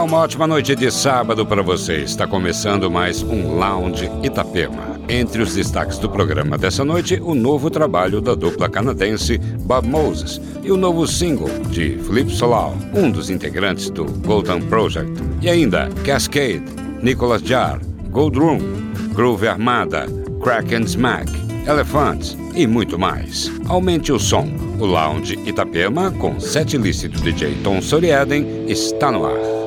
Olá, uma ótima noite de sábado para você. Está começando mais um Lounge Itapema. Entre os destaques do programa dessa noite, o novo trabalho da dupla canadense Bob Moses e o novo single de Philip Solal, um dos integrantes do Golden Project. E ainda Cascade, Nicholas Jar, Gold Room, Groove Armada, Crack and Smack, Elephants e muito mais. Aumente o som. O Lounge Itapema, com sete list do DJ Tom Soriaden, está no ar.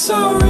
sorry.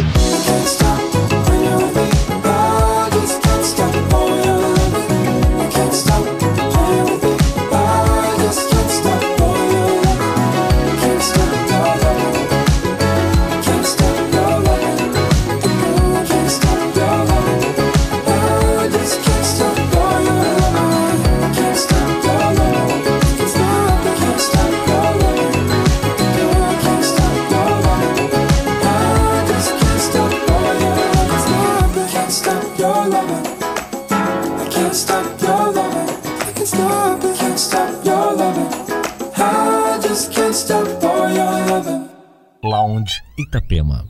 Lounge Itapema.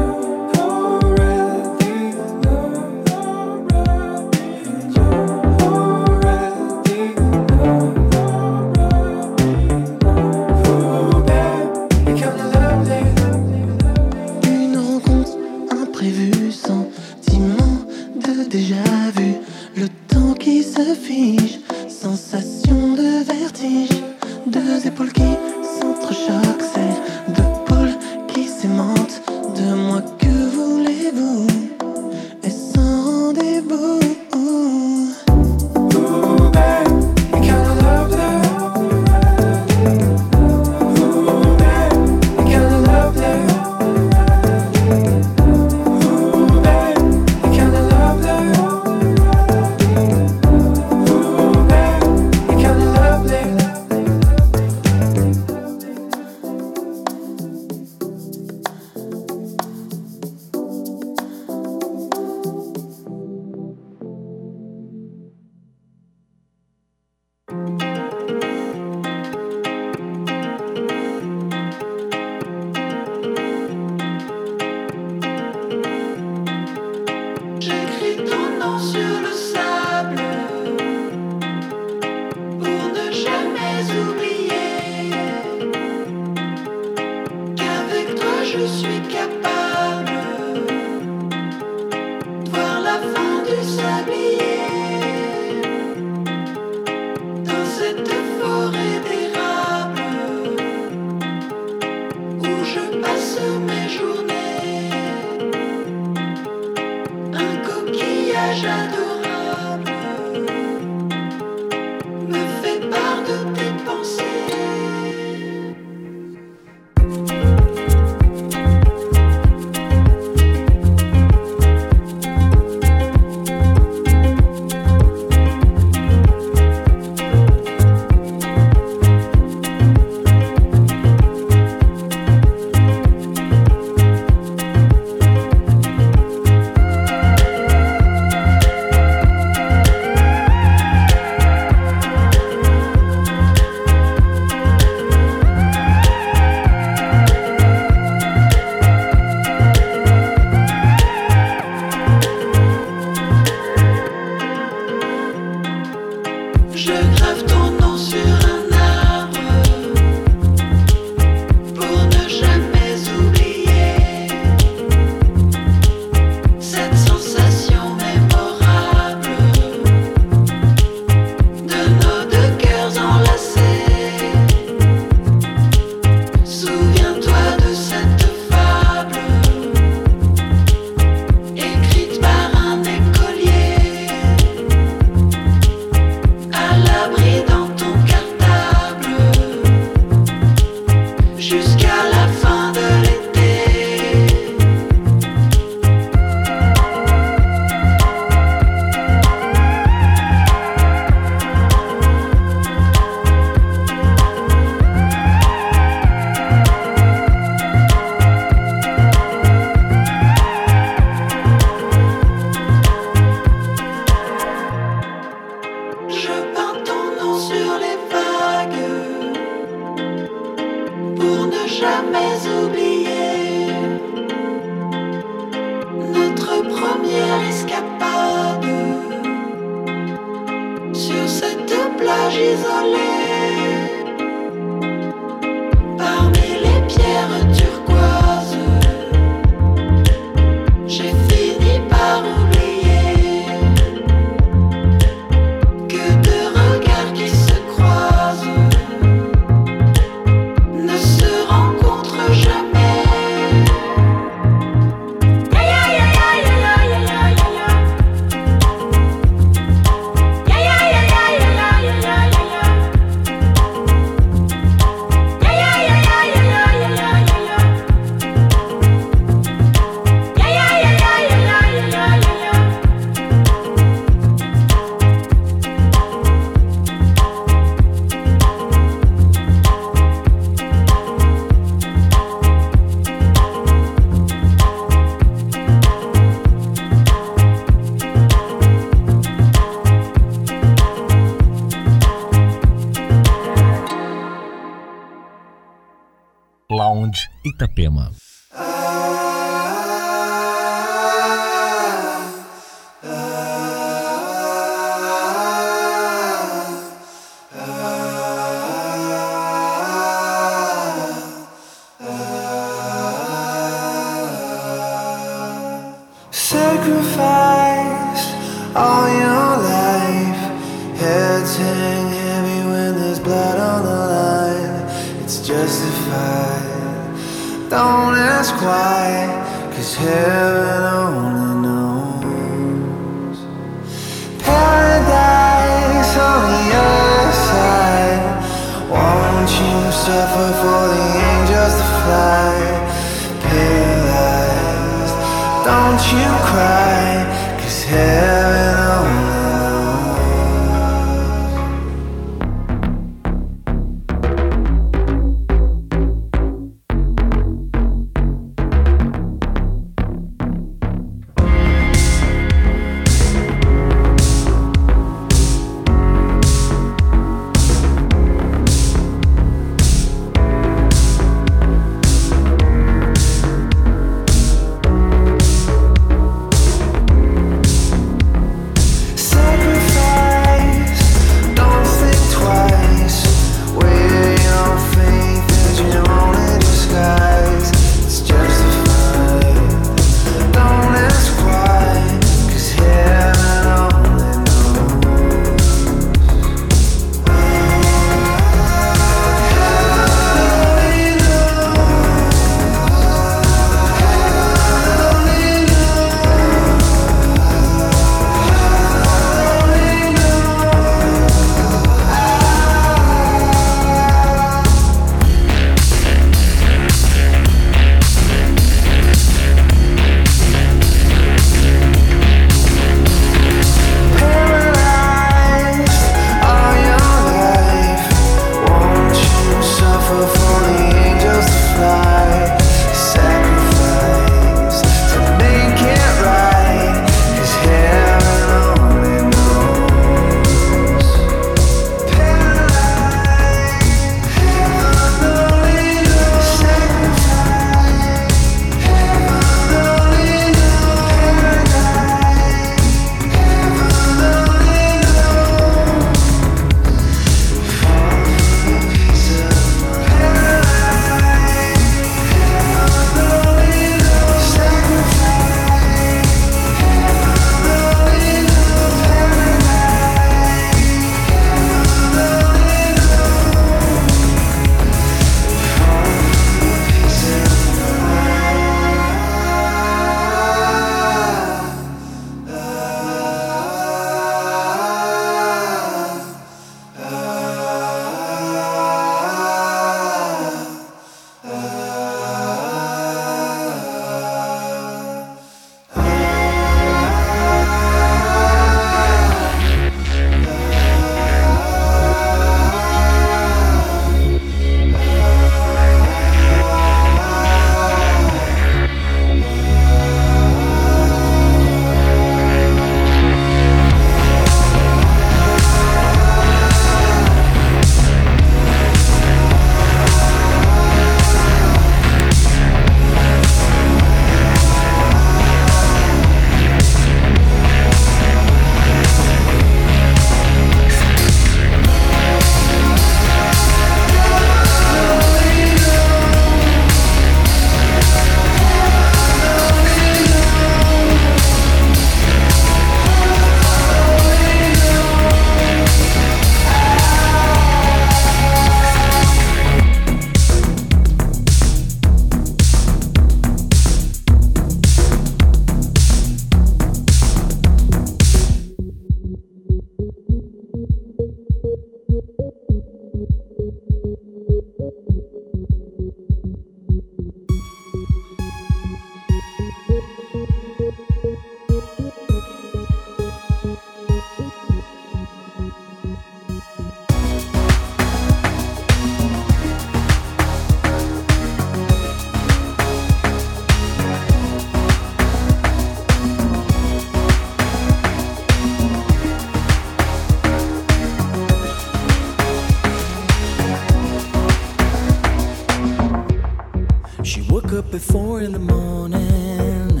four in the morning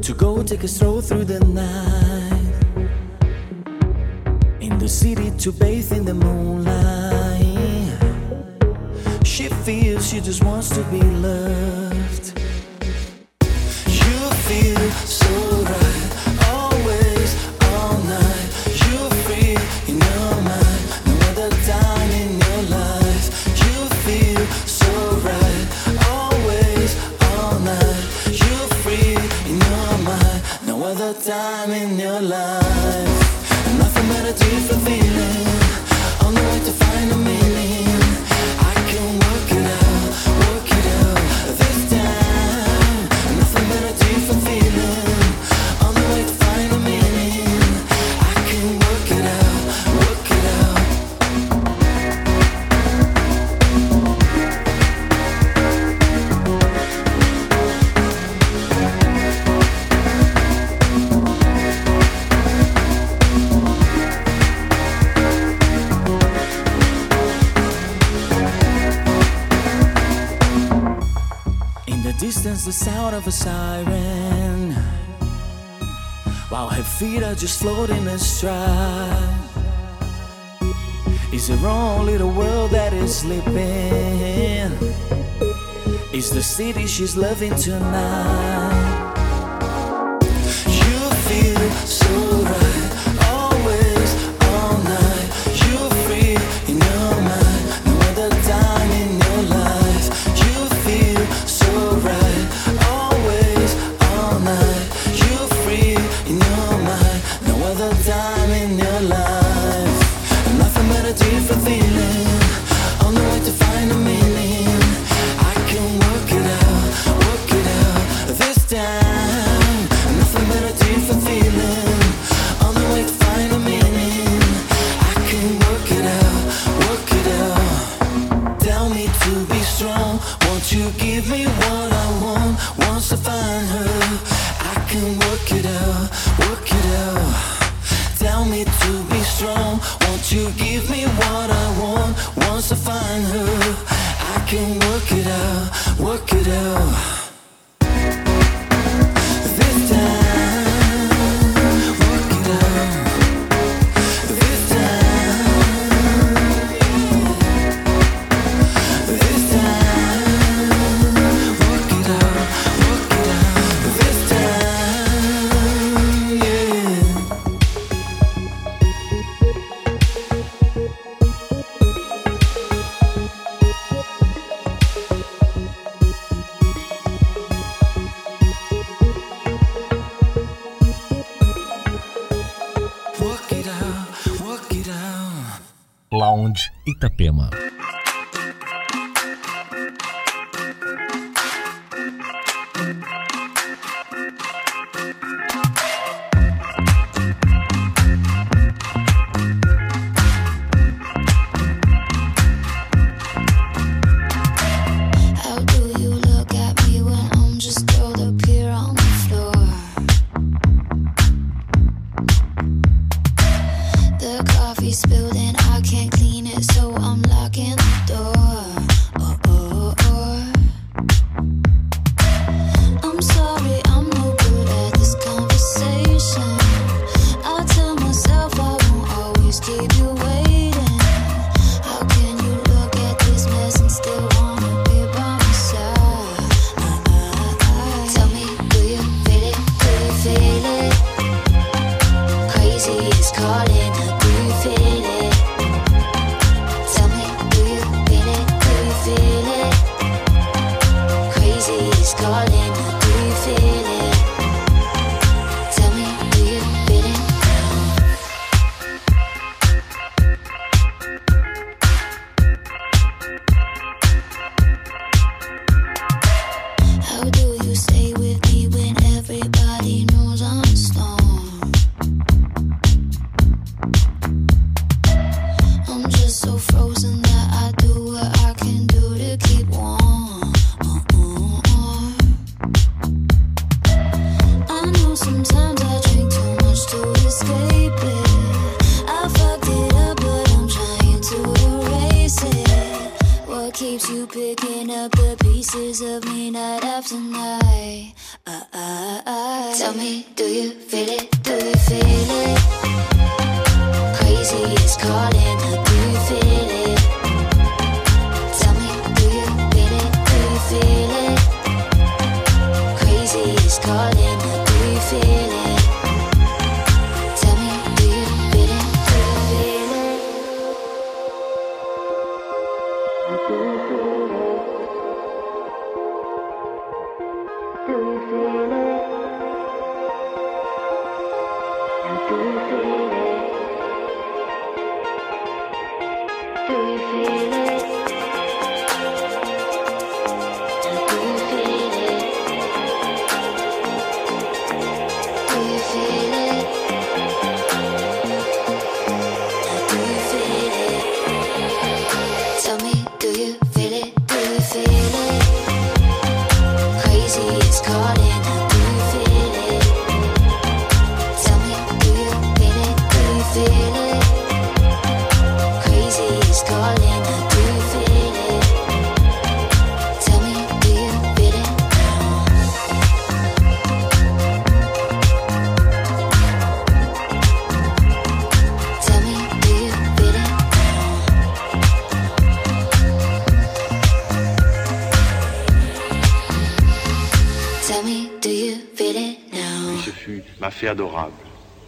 to go take a stroll through the night in the city to bathe in the moonlight. She feels she just wants to be loved. feet are just floating astride. Is there only the world that is sleeping? Is the city she's loving tonight? You feel so.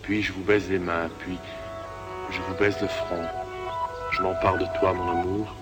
Puis je vous baise les mains, puis je vous baise le front. Je m'empare de toi, mon amour,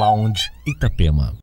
Lounge Itapema.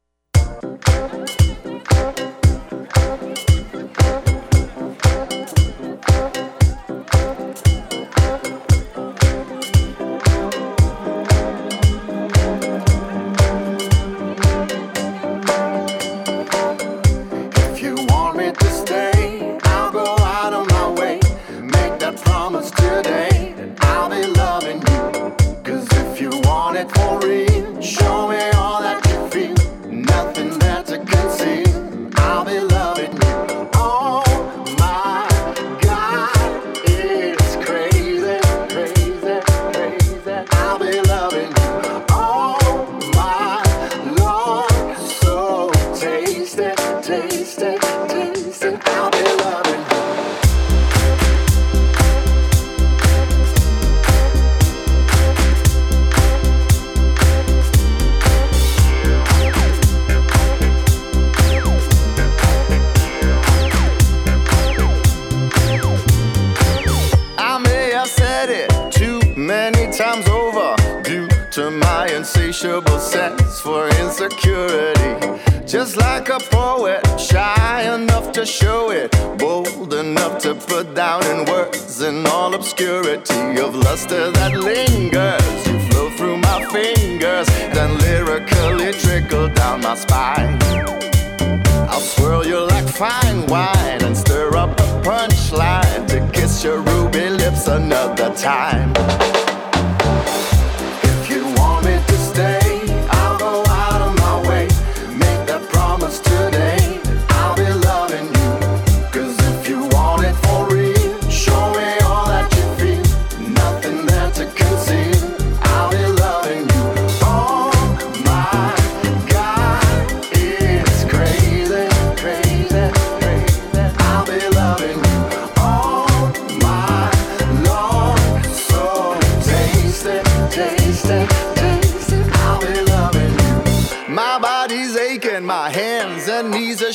another time.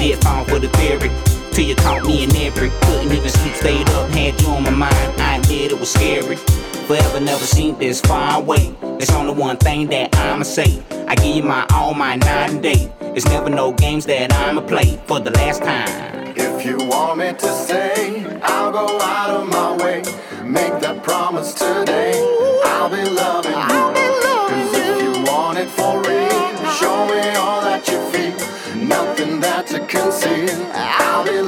did fall for the theory. Till you caught me in every. Couldn't even sleep, stayed up, had you on my mind. I did, it was scary. Forever never seemed this far away. It's only one thing that I'ma say. I give you my all, my night and day. It's never no games that I'ma play for the last time. If you want me to say, I'll go out of my way. Make that promise today. I'll be loving you. to conceal. I'll be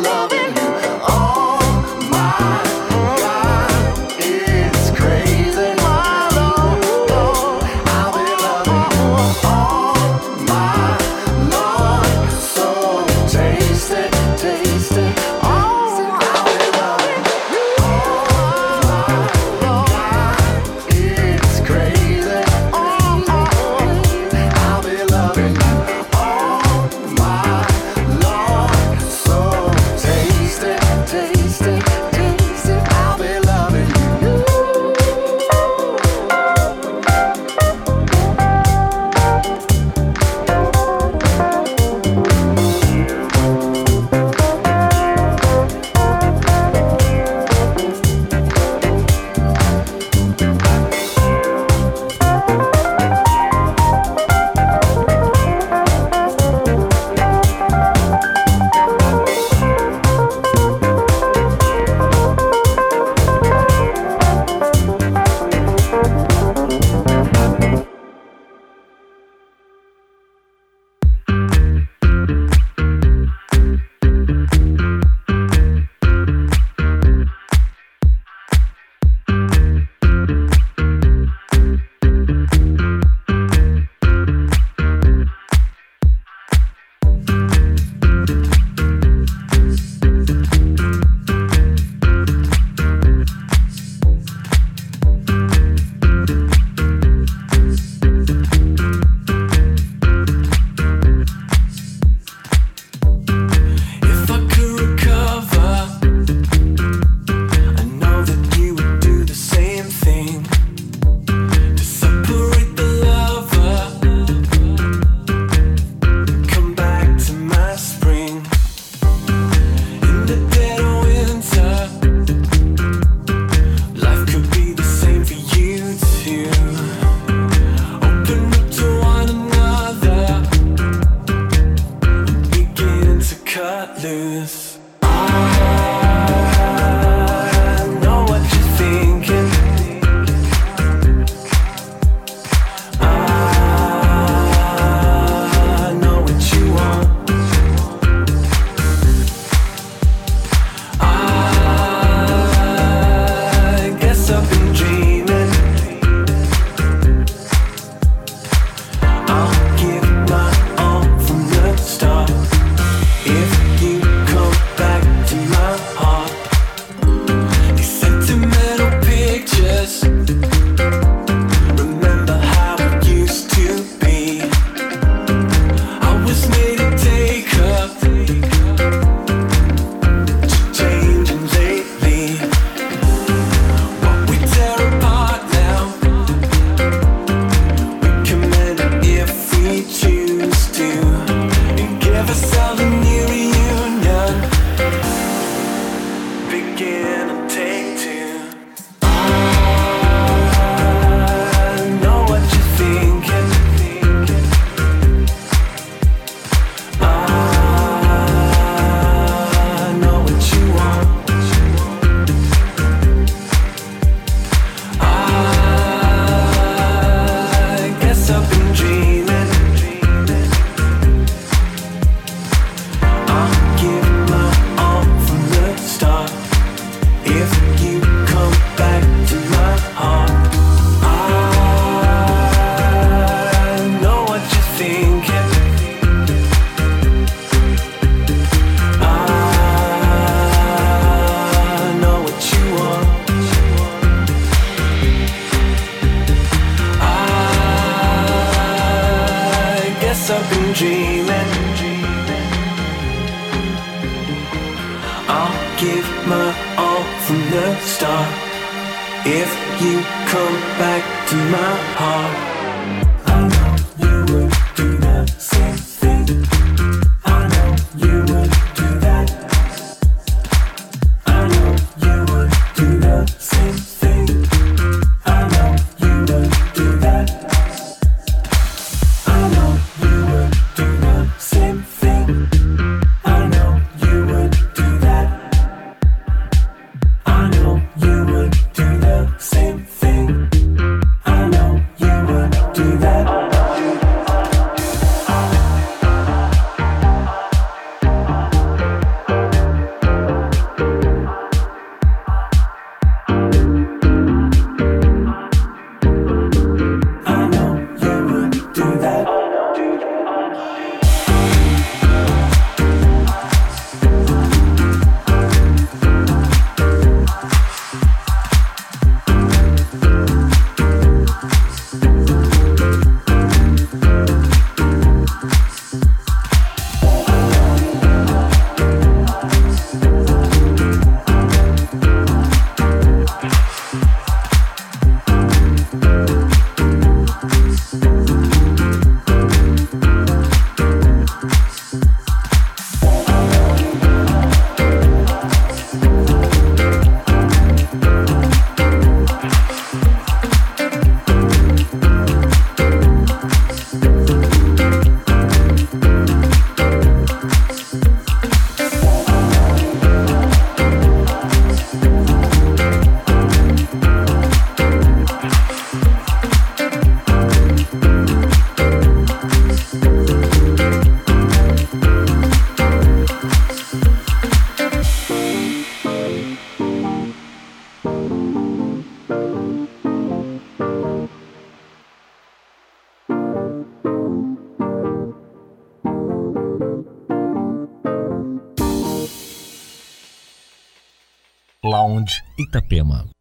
and give us all Itapema.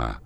Ислама.